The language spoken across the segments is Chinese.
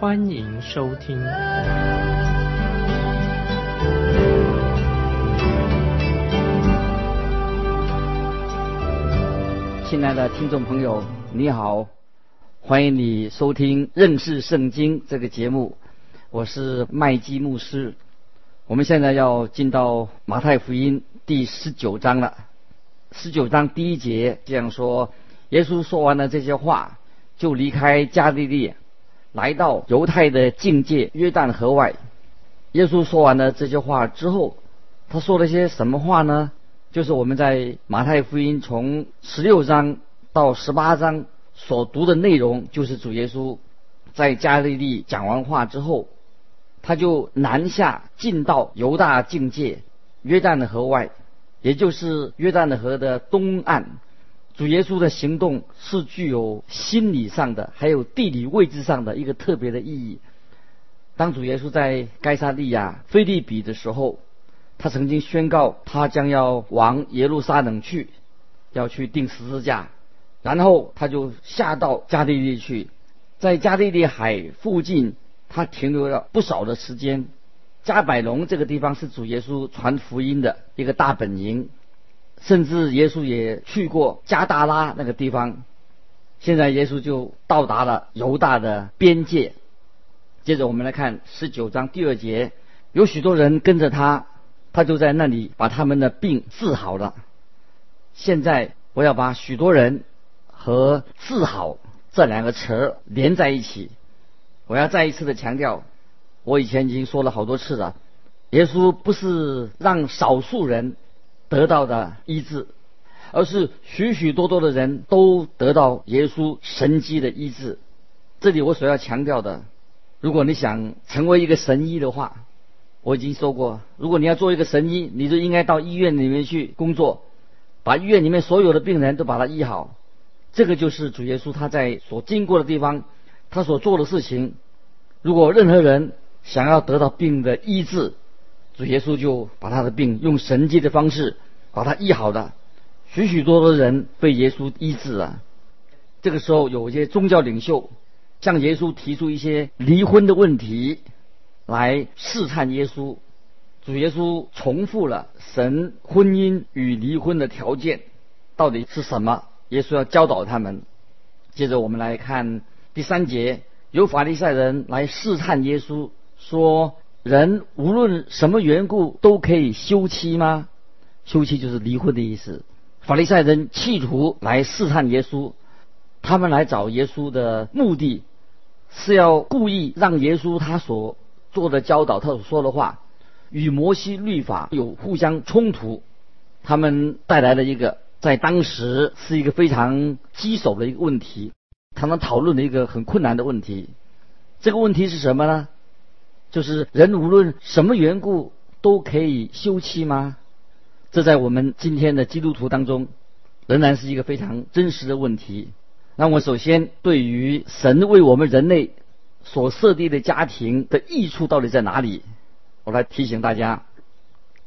欢迎收听。亲爱的听众朋友，你好，欢迎你收听认识圣经这个节目，我是麦基牧师。我们现在要进到马太福音第十九章了。十九章第一节这样说：耶稣说完了这些话，就离开加利利，来到犹太的境界约旦河外。耶稣说完了这些话之后，他说了些什么话呢？就是我们在马太福音从十六章到十八章所读的内容，就是主耶稣在加利利讲完话之后，他就南下进到犹大境界约旦的河外，也就是约旦的河的东岸。主耶稣的行动是具有心理上的，还有地理位置上的一个特别的意义。当主耶稣在该撒利亚菲利比的时候。他曾经宣告，他将要往耶路撒冷去，要去钉十字架，然后他就下到加利利去，在加利利海附近，他停留了不少的时间。加百隆这个地方是主耶稣传福音的一个大本营，甚至耶稣也去过加达拉那个地方。现在耶稣就到达了犹大的边界。接着我们来看十九章第二节，有许多人跟着他。他就在那里把他们的病治好了。现在我要把许多人和治好这两个词连在一起。我要再一次的强调，我以前已经说了好多次了。耶稣不是让少数人得到的医治，而是许许多多的人都得到耶稣神迹的医治。这里我所要强调的，如果你想成为一个神医的话。我已经说过，如果你要做一个神医，你就应该到医院里面去工作，把医院里面所有的病人都把他医好。这个就是主耶稣他在所经过的地方，他所做的事情。如果任何人想要得到病的医治，主耶稣就把他的病用神迹的方式把他医好的。许许多多人被耶稣医治了。这个时候，有一些宗教领袖向耶稣提出一些离婚的问题。来试探耶稣，主耶稣重复了神婚姻与离婚的条件到底是什么？耶稣要教导他们。接着我们来看第三节，有法利赛人来试探耶稣，说：人无论什么缘故都可以休妻吗？休妻就是离婚的意思。法利赛人企图来试探耶稣，他们来找耶稣的目的是要故意让耶稣他所。做的教导，他所说的话与摩西律法有互相冲突，他们带来了一个在当时是一个非常棘手的一个问题，他们讨论的一个很困难的问题。这个问题是什么呢？就是人无论什么缘故都可以休妻吗？这在我们今天的基督徒当中仍然是一个非常真实的问题。那我首先对于神为我们人类。所设立的家庭的益处到底在哪里？我来提醒大家。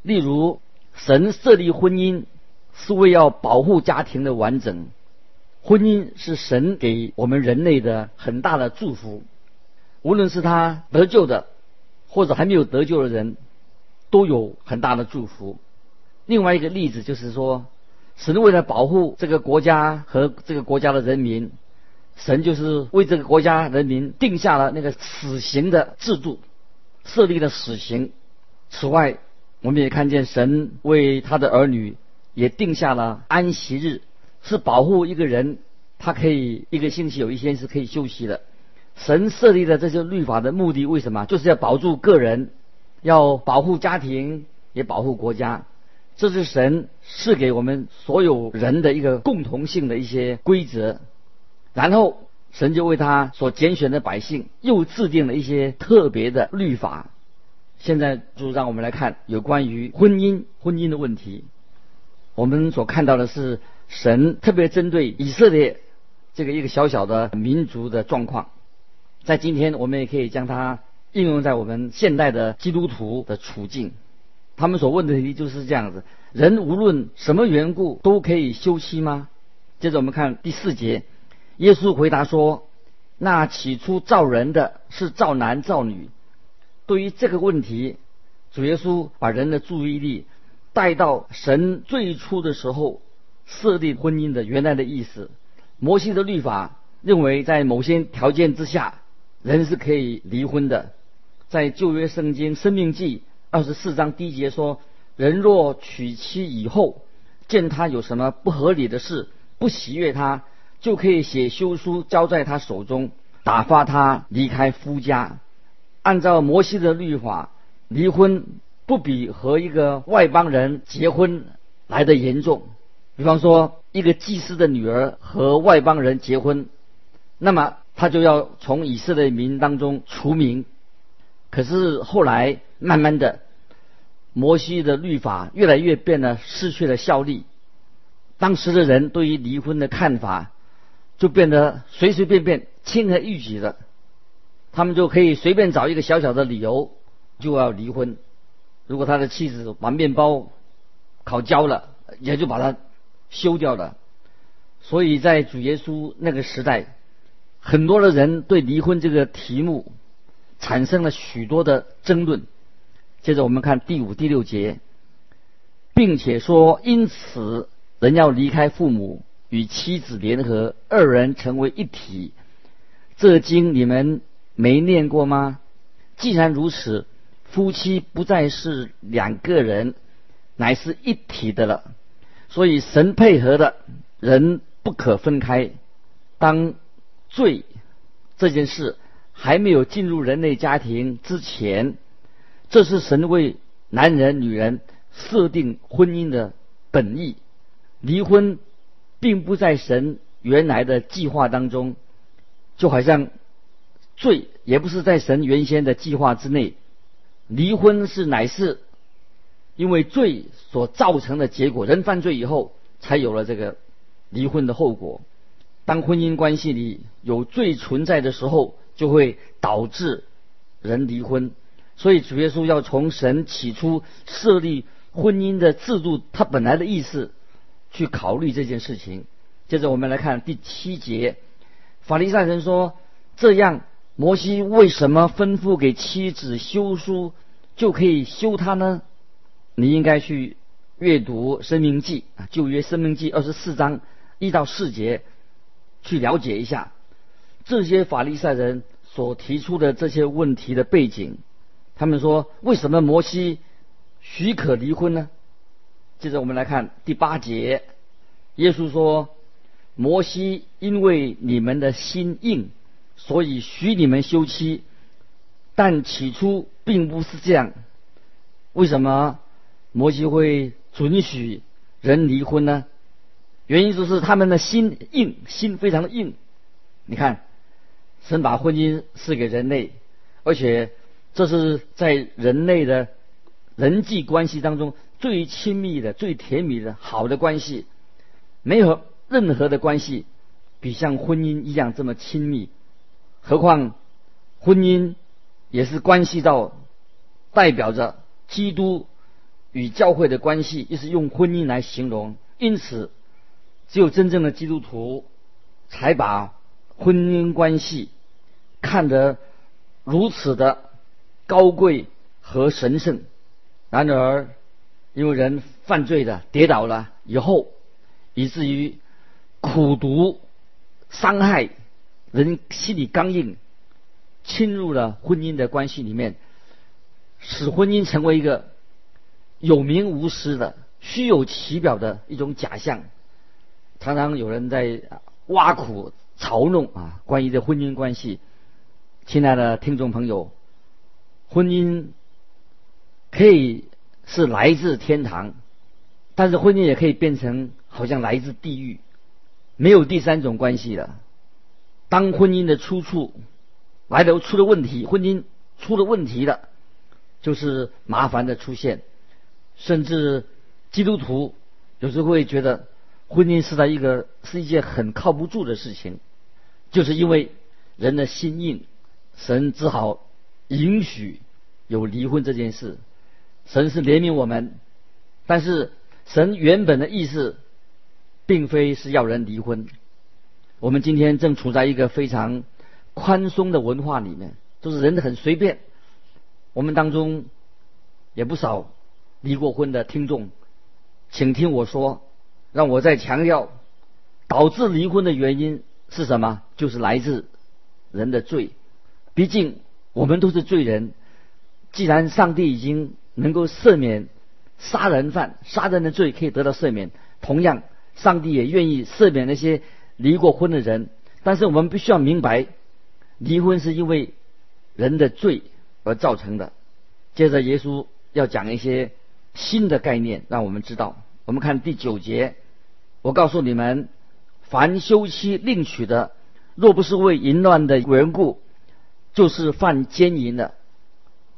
例如，神设立婚姻是为要保护家庭的完整。婚姻是神给我们人类的很大的祝福，无论是他得救的，或者还没有得救的人，都有很大的祝福。另外一个例子就是说，神为了保护这个国家和这个国家的人民。神就是为这个国家人民定下了那个死刑的制度，设立了死刑。此外，我们也看见神为他的儿女也定下了安息日，是保护一个人，他可以一个星期有一天是可以休息的。神设立的这些律法的目的为什么？就是要保住个人，要保护家庭，也保护国家。这是神赐给我们所有人的一个共同性的一些规则。然后神就为他所拣选的百姓又制定了一些特别的律法。现在就让我们来看有关于婚姻婚姻的问题。我们所看到的是神特别针对以色列这个一个小小的民族的状况，在今天我们也可以将它应用在我们现代的基督徒的处境。他们所问的问题就是这样子：人无论什么缘故都可以休妻吗？接着我们看第四节，耶稣回答说：“那起初造人的是造男造女。”对于这个问题，主耶稣把人的注意力带到神最初的时候设立婚姻的原来的意思。摩西的律法认为，在某些条件之下，人是可以离婚的。在旧约圣经《生命记》二十四章第一节说：“人若娶妻以后，见他有什么不合理的事。”不喜悦他，就可以写休书交在他手中，打发他离开夫家。按照摩西的律法，离婚不比和一个外邦人结婚来的严重。比方说，一个祭司的女儿和外邦人结婚，那么他就要从以色列民当中除名。可是后来慢慢的，摩西的律法越来越变得失去了效力。当时的人对于离婚的看法，就变得随随便便、轻而易举的，他们就可以随便找一个小小的理由就要离婚。如果他的妻子把面包烤焦了，也就把它休掉了。所以在主耶稣那个时代，很多的人对离婚这个题目产生了许多的争论。接着我们看第五、第六节，并且说因此。人要离开父母，与妻子联合，二人成为一体。这经你们没念过吗？既然如此，夫妻不再是两个人，乃是一体的了。所以神配合的人不可分开。当罪这件事还没有进入人类家庭之前，这是神为男人、女人设定婚姻的本意。离婚并不在神原来的计划当中，就好像罪也不是在神原先的计划之内。离婚是乃是因为罪所造成的结果，人犯罪以后才有了这个离婚的后果。当婚姻关系里有罪存在的时候，就会导致人离婚。所以主耶稣要从神起初设立婚姻的制度，他本来的意思。去考虑这件事情。接着我们来看第七节，法利赛人说：“这样，摩西为什么吩咐给妻子休书就可以休他呢？”你应该去阅读《生命记》啊，旧约《生命记》二十四章一到四节，去了解一下这些法利赛人所提出的这些问题的背景。他们说：“为什么摩西许可离婚呢？”接着我们来看第八节，耶稣说：“摩西因为你们的心硬，所以许你们休妻，但起初并不是这样。为什么摩西会准许人离婚呢？原因就是他们的心硬，心非常的硬。你看，神把婚姻赐给人类，而且这是在人类的人际关系当中。”最亲密的、最甜蜜的、好的关系，没有任何的关系比像婚姻一样这么亲密。何况婚姻也是关系到代表着基督与教会的关系，也是用婚姻来形容。因此，只有真正的基督徒才把婚姻关系看得如此的高贵和神圣。然而，因为人犯罪的跌倒了以后，以至于苦毒伤害人心里刚硬，侵入了婚姻的关系里面，使婚姻成为一个有名无实的、虚有其表的一种假象。常常有人在挖苦、嘲弄啊，关于这婚姻关系。亲爱的听众朋友，婚姻可以。是来自天堂，但是婚姻也可以变成好像来自地狱，没有第三种关系了。当婚姻的出处来的出了问题，婚姻出了问题了，就是麻烦的出现，甚至基督徒有时候会觉得婚姻是在一个是一件很靠不住的事情，就是因为人的心硬，神只好允许有离婚这件事。神是怜悯我们，但是神原本的意思，并非是要人离婚。我们今天正处在一个非常宽松的文化里面，就是人很随便。我们当中也不少离过婚的听众，请听我说，让我再强调，导致离婚的原因是什么？就是来自人的罪。毕竟我们都是罪人，既然上帝已经能够赦免杀人犯杀人的罪，可以得到赦免，同样，上帝也愿意赦免那些。离过婚的人，但是我们必须要明白，离婚是因为人的罪而造成的。接着，耶稣要讲一些新的概念，让我们知道。我们看第九节，我告诉你们，凡休妻另娶的，若不是为淫乱的缘故，就是犯奸淫的。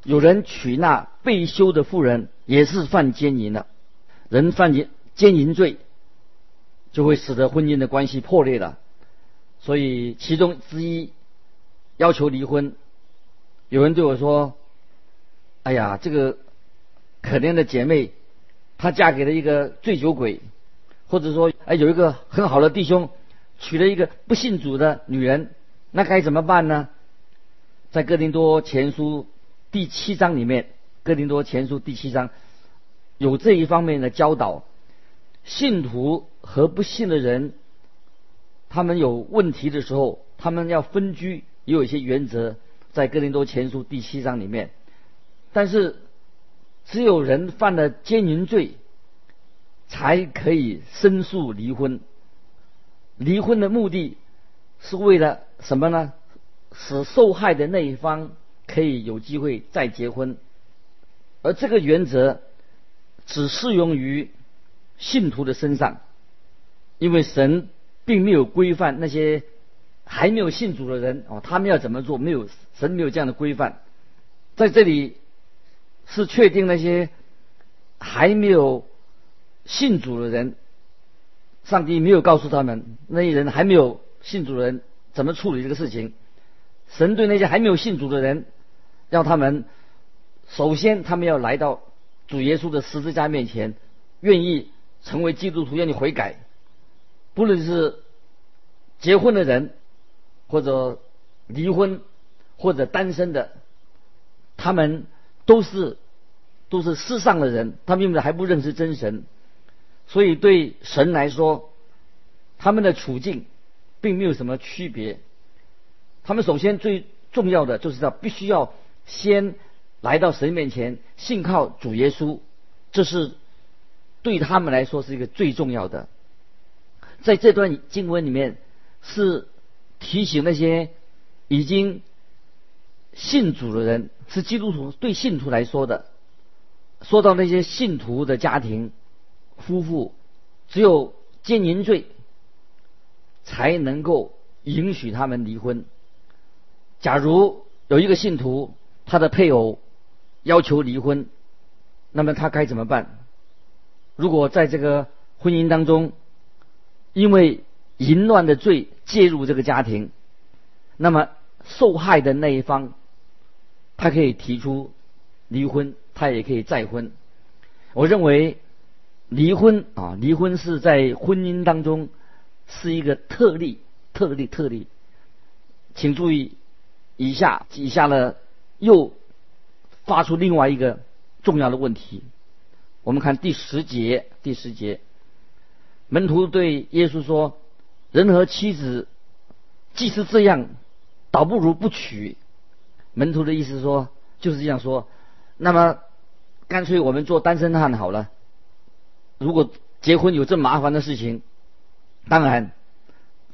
有人娶那被休的妇人，也是犯奸淫的。人犯奸奸淫罪。就会使得婚姻的关系破裂了，所以其中之一要求离婚。有人对我说：“哎呀，这个可怜的姐妹，她嫁给了一个醉酒鬼，或者说，哎，有一个很好的弟兄娶了一个不信主的女人，那该怎么办呢？”在哥林多前书第七章里面，哥林多前书第七章有这一方面的教导，信徒。和不信的人，他们有问题的时候，他们要分居，也有一些原则，在哥林多前书第七章里面。但是，只有人犯了奸淫罪，才可以申诉离婚。离婚的目的是为了什么呢？使受害的那一方可以有机会再结婚。而这个原则只适用于信徒的身上。因为神并没有规范那些还没有信主的人哦，他们要怎么做？没有神没有这样的规范，在这里是确定那些还没有信主的人，上帝没有告诉他们那些人还没有信主人怎么处理这个事情。神对那些还没有信主的人，让他们首先他们要来到主耶稣的十字架面前，愿意成为基督徒，愿意悔改。不论是结婚的人，或者离婚，或者单身的，他们都是都是世上的人，他们还不认识真神，所以对神来说，他们的处境并没有什么区别。他们首先最重要的就是要必须要先来到神面前，信靠主耶稣，这是对他们来说是一个最重要的。在这段经文里面，是提醒那些已经信主的人，是基督徒对信徒来说的。说到那些信徒的家庭夫妇，只有奸淫罪才能够允许他们离婚。假如有一个信徒，他的配偶要求离婚，那么他该怎么办？如果在这个婚姻当中，因为淫乱的罪介入这个家庭，那么受害的那一方，他可以提出离婚，他也可以再婚。我认为离婚啊，离婚是在婚姻当中是一个特例，特例，特例。请注意，以下以下呢又发出另外一个重要的问题。我们看第十节，第十节。门徒对耶稣说：“人和妻子既是这样，倒不如不娶。”门徒的意思说就是这样说。那么，干脆我们做单身汉好了。如果结婚有这麻烦的事情，当然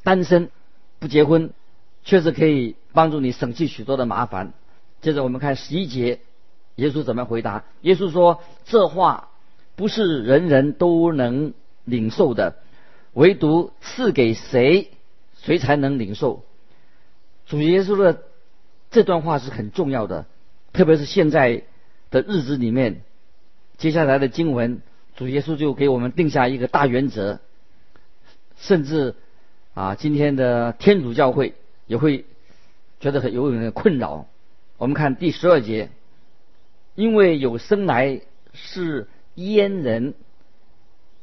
单身不结婚确实可以帮助你省去许多的麻烦。接着我们看十一节，耶稣怎么回答？耶稣说：“这话不是人人都能。”领受的，唯独赐给谁，谁才能领受？主耶稣的这段话是很重要的，特别是现在的日子里面，接下来的经文，主耶稣就给我们定下一个大原则，甚至啊，今天的天主教会也会觉得很有点困扰。我们看第十二节，因为有生来是阉人，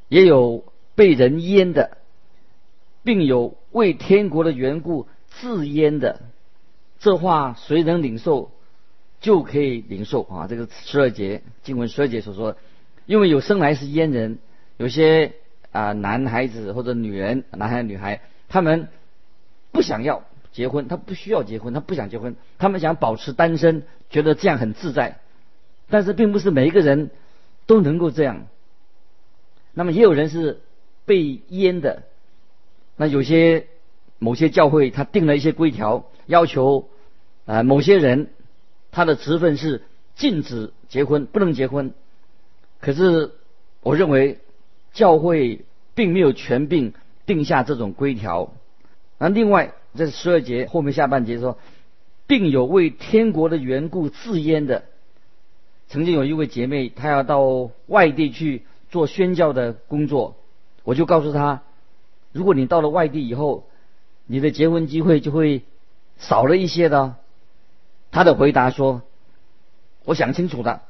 也有被人阉的，并有为天国的缘故。自阉的，这话谁能领受，就可以领受啊！这个十二节经文十二节所说，因为有生来是阉人，有些啊男孩子或者女人，男孩女孩，他们不想要结婚，他不需要结婚，他不想结婚，他们想保持单身，觉得这样很自在。但是并不是每一个人都能够这样。那么也有人是被阉的，那有些。某些教会他定了一些规条，要求啊某些人他的职分是禁止结婚，不能结婚。可是我认为教会并没有权柄定下这种规条。那另外这十二节后面下半节说，并有为天国的缘故自阉的。曾经有一位姐妹，她要到外地去做宣教的工作，我就告诉她，如果你到了外地以后，你的结婚机会就会少了一些的。他的回答说：“我想清楚了，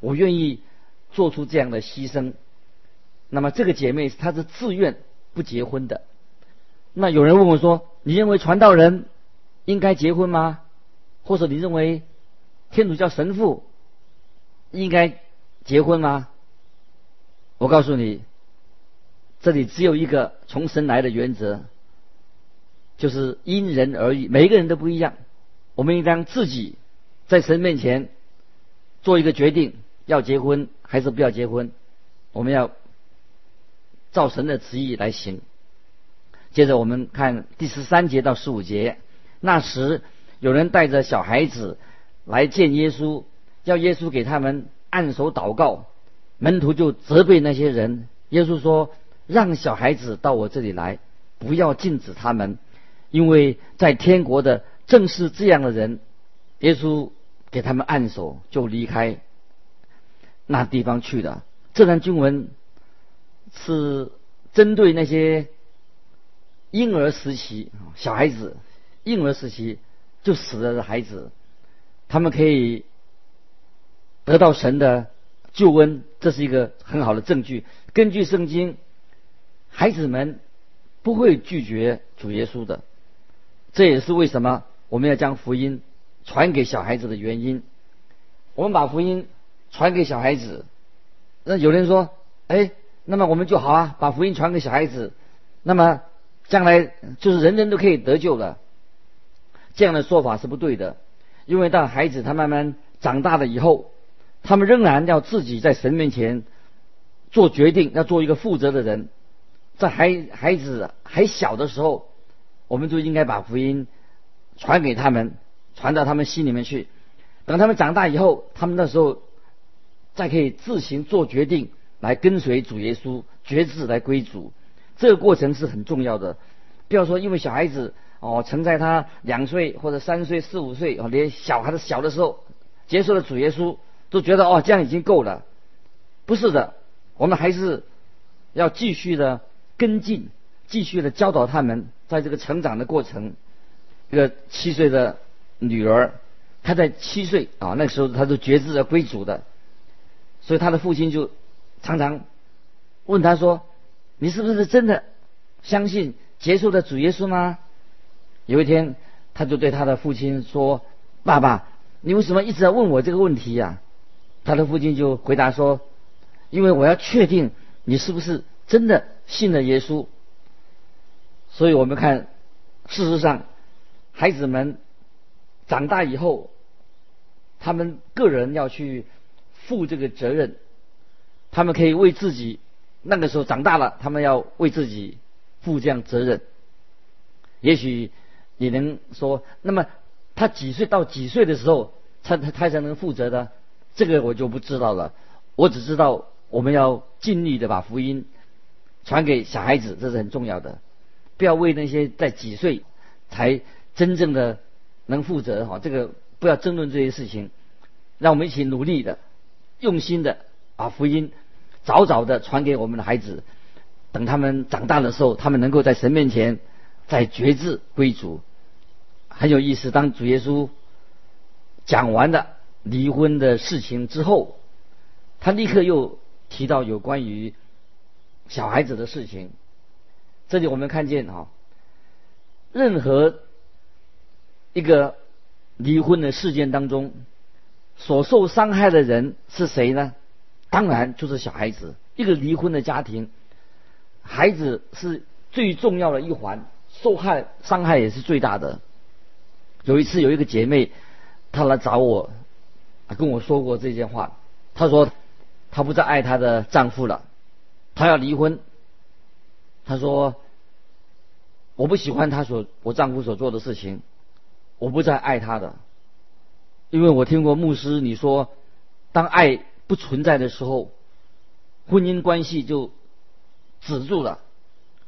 我愿意做出这样的牺牲。”那么这个姐妹她是自愿不结婚的。那有人问我说：“你认为传道人应该结婚吗？或者你认为天主教神父应该结婚吗？”我告诉你，这里只有一个从神来的原则。就是因人而异，每一个人都不一样。我们应当自己在神面前做一个决定，要结婚还是不要结婚。我们要照神的旨意来行。接着我们看第十三节到十五节。那时有人带着小孩子来见耶稣，要耶稣给他们按手祷告。门徒就责备那些人。耶稣说：“让小孩子到我这里来，不要禁止他们。”因为在天国的正是这样的人，耶稣给他们按手，就离开那地方去了。这段经文是针对那些婴儿时期小孩子，婴儿时期就死了的孩子，他们可以得到神的救恩，这是一个很好的证据。根据圣经，孩子们不会拒绝主耶稣的。这也是为什么我们要将福音传给小孩子的原因。我们把福音传给小孩子，那有人说：“哎，那么我们就好啊，把福音传给小孩子，那么将来就是人人都可以得救了。”这样的说法是不对的，因为当孩子他慢慢长大了以后，他们仍然要自己在神面前做决定，要做一个负责的人。在孩孩子还小的时候。我们就应该把福音传给他们，传到他们心里面去。等他们长大以后，他们那时候再可以自行做决定，来跟随主耶稣，决志来归主。这个过程是很重要的。不要说因为小孩子哦，曾在他两岁或者三岁、四五岁哦，连小孩子小的时候接受了主耶稣，都觉得哦这样已经够了。不是的，我们还是要继续的跟进。继续的教导他们，在这个成长的过程，一个七岁的女儿，她在七岁啊，那时候她都觉知了归主的，所以她的父亲就常常问她说：“你是不是真的相信结束的主耶稣吗？”有一天，他就对他的父亲说：“爸爸，你为什么一直在问我这个问题呀？”他的父亲就回答说：“因为我要确定你是不是真的信了耶稣。”所以我们看，事实上，孩子们长大以后，他们个人要去负这个责任，他们可以为自己那个时候长大了，他们要为自己负这样责任。也许你能说，那么他几岁到几岁的时候，他他他才能负责的？这个我就不知道了。我只知道我们要尽力的把福音传给小孩子，这是很重要的。不要为那些在几岁才真正的能负责哈，这个不要争论这些事情，让我们一起努力的、用心的把福音早早的传给我们的孩子，等他们长大的时候，他们能够在神面前在觉志归主。很有意思，当主耶稣讲完了离婚的事情之后，他立刻又提到有关于小孩子的事情。这里我们看见啊，任何一个离婚的事件当中，所受伤害的人是谁呢？当然就是小孩子。一个离婚的家庭，孩子是最重要的一环，受害伤害也是最大的。有一次，有一个姐妹，她来找我，跟我说过这件话。她说，她不再爱她的丈夫了，她要离婚。她说，我不喜欢她所我丈夫所做的事情，我不再爱他的，因为我听过牧师你说，当爱不存在的时候，婚姻关系就止住了，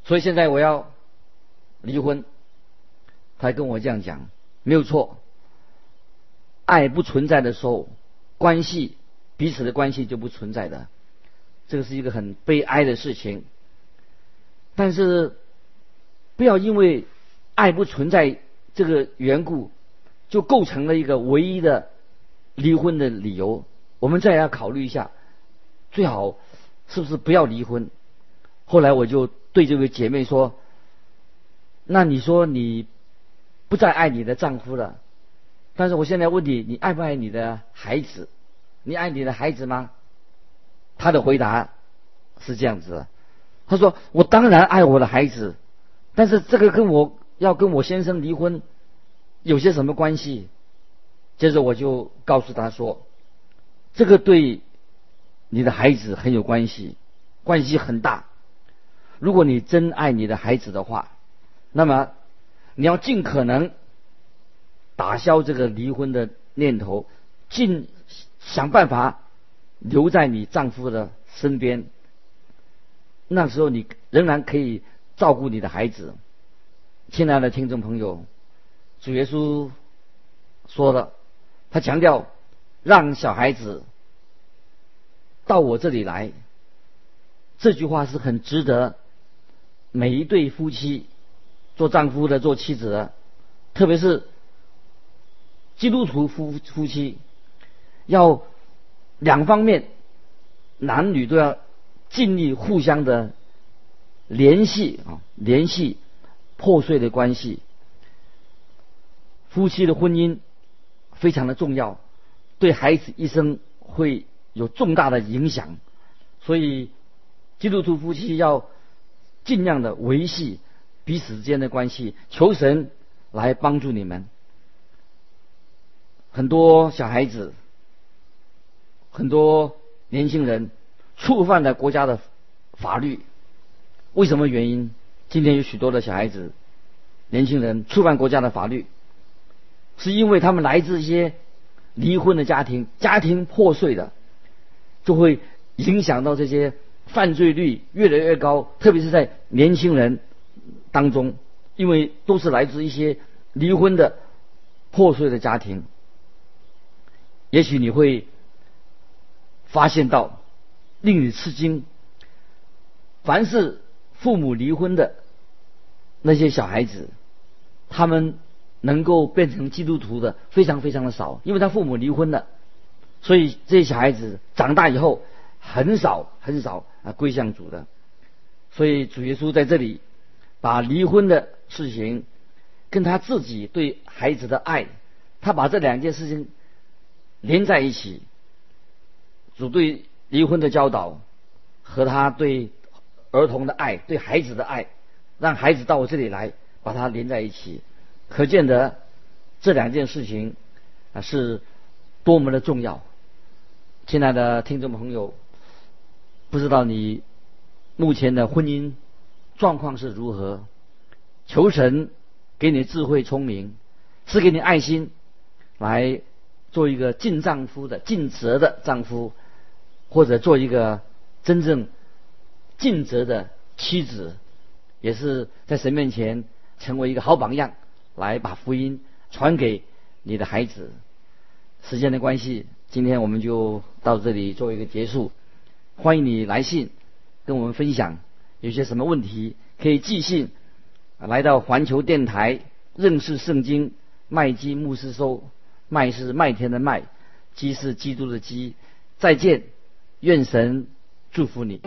所以现在我要离婚。她跟我这样讲。没有错，爱不存在的时候，关系彼此的关系就不存在的，这个是一个很悲哀的事情。但是，不要因为爱不存在这个缘故，就构成了一个唯一的离婚的理由。我们再要考虑一下，最好是不是不要离婚？后来我就对这位姐妹说：“那你说你？”不再爱你的丈夫了，但是我现在问你，你爱不爱你的孩子？你爱你的孩子吗？他的回答是这样子，他说：“我当然爱我的孩子，但是这个跟我要跟我先生离婚有些什么关系？”接着我就告诉他说：“这个对你的孩子很有关系，关系很大。如果你真爱你的孩子的话，那么。”你要尽可能打消这个离婚的念头，尽想办法留在你丈夫的身边。那时候你仍然可以照顾你的孩子。亲爱的听众朋友，主耶稣说了，他强调让小孩子到我这里来。这句话是很值得每一对夫妻。做丈夫的、做妻子的，特别是基督徒夫夫妻，要两方面男女都要尽力互相的联系啊，联系破碎的关系。夫妻的婚姻非常的重要，对孩子一生会有重大的影响，所以基督徒夫妻要尽量的维系。彼此之间的关系，求神来帮助你们。很多小孩子，很多年轻人触犯了国家的法律，为什么原因？今天有许多的小孩子、年轻人触犯国家的法律，是因为他们来自一些离婚的家庭，家庭破碎的，就会影响到这些犯罪率越来越高，特别是在年轻人。当中，因为都是来自一些离婚的破碎的家庭，也许你会发现到令你吃惊。凡是父母离婚的那些小孩子，他们能够变成基督徒的非常非常的少，因为他父母离婚了，所以这些小孩子长大以后很少很少啊归向主的。所以主耶稣在这里。把离婚的事情跟他自己对孩子的爱，他把这两件事情连在一起。主对离婚的教导和他对儿童的爱、对孩子的爱，让孩子到我这里来，把它连在一起，可见得这两件事情啊是多么的重要。亲爱的听众朋友，不知道你目前的婚姻。状况是如何？求神给你智慧聪明，赐给你爱心，来做一个尽丈夫的、尽责的丈夫，或者做一个真正尽责的妻子，也是在神面前成为一个好榜样，来把福音传给你的孩子。时间的关系，今天我们就到这里做一个结束。欢迎你来信跟我们分享有些什么问题，可以寄信来到环球电台认识圣经麦基牧师收。麦是麦田的麦，基是基督的基。再见，愿神祝福你。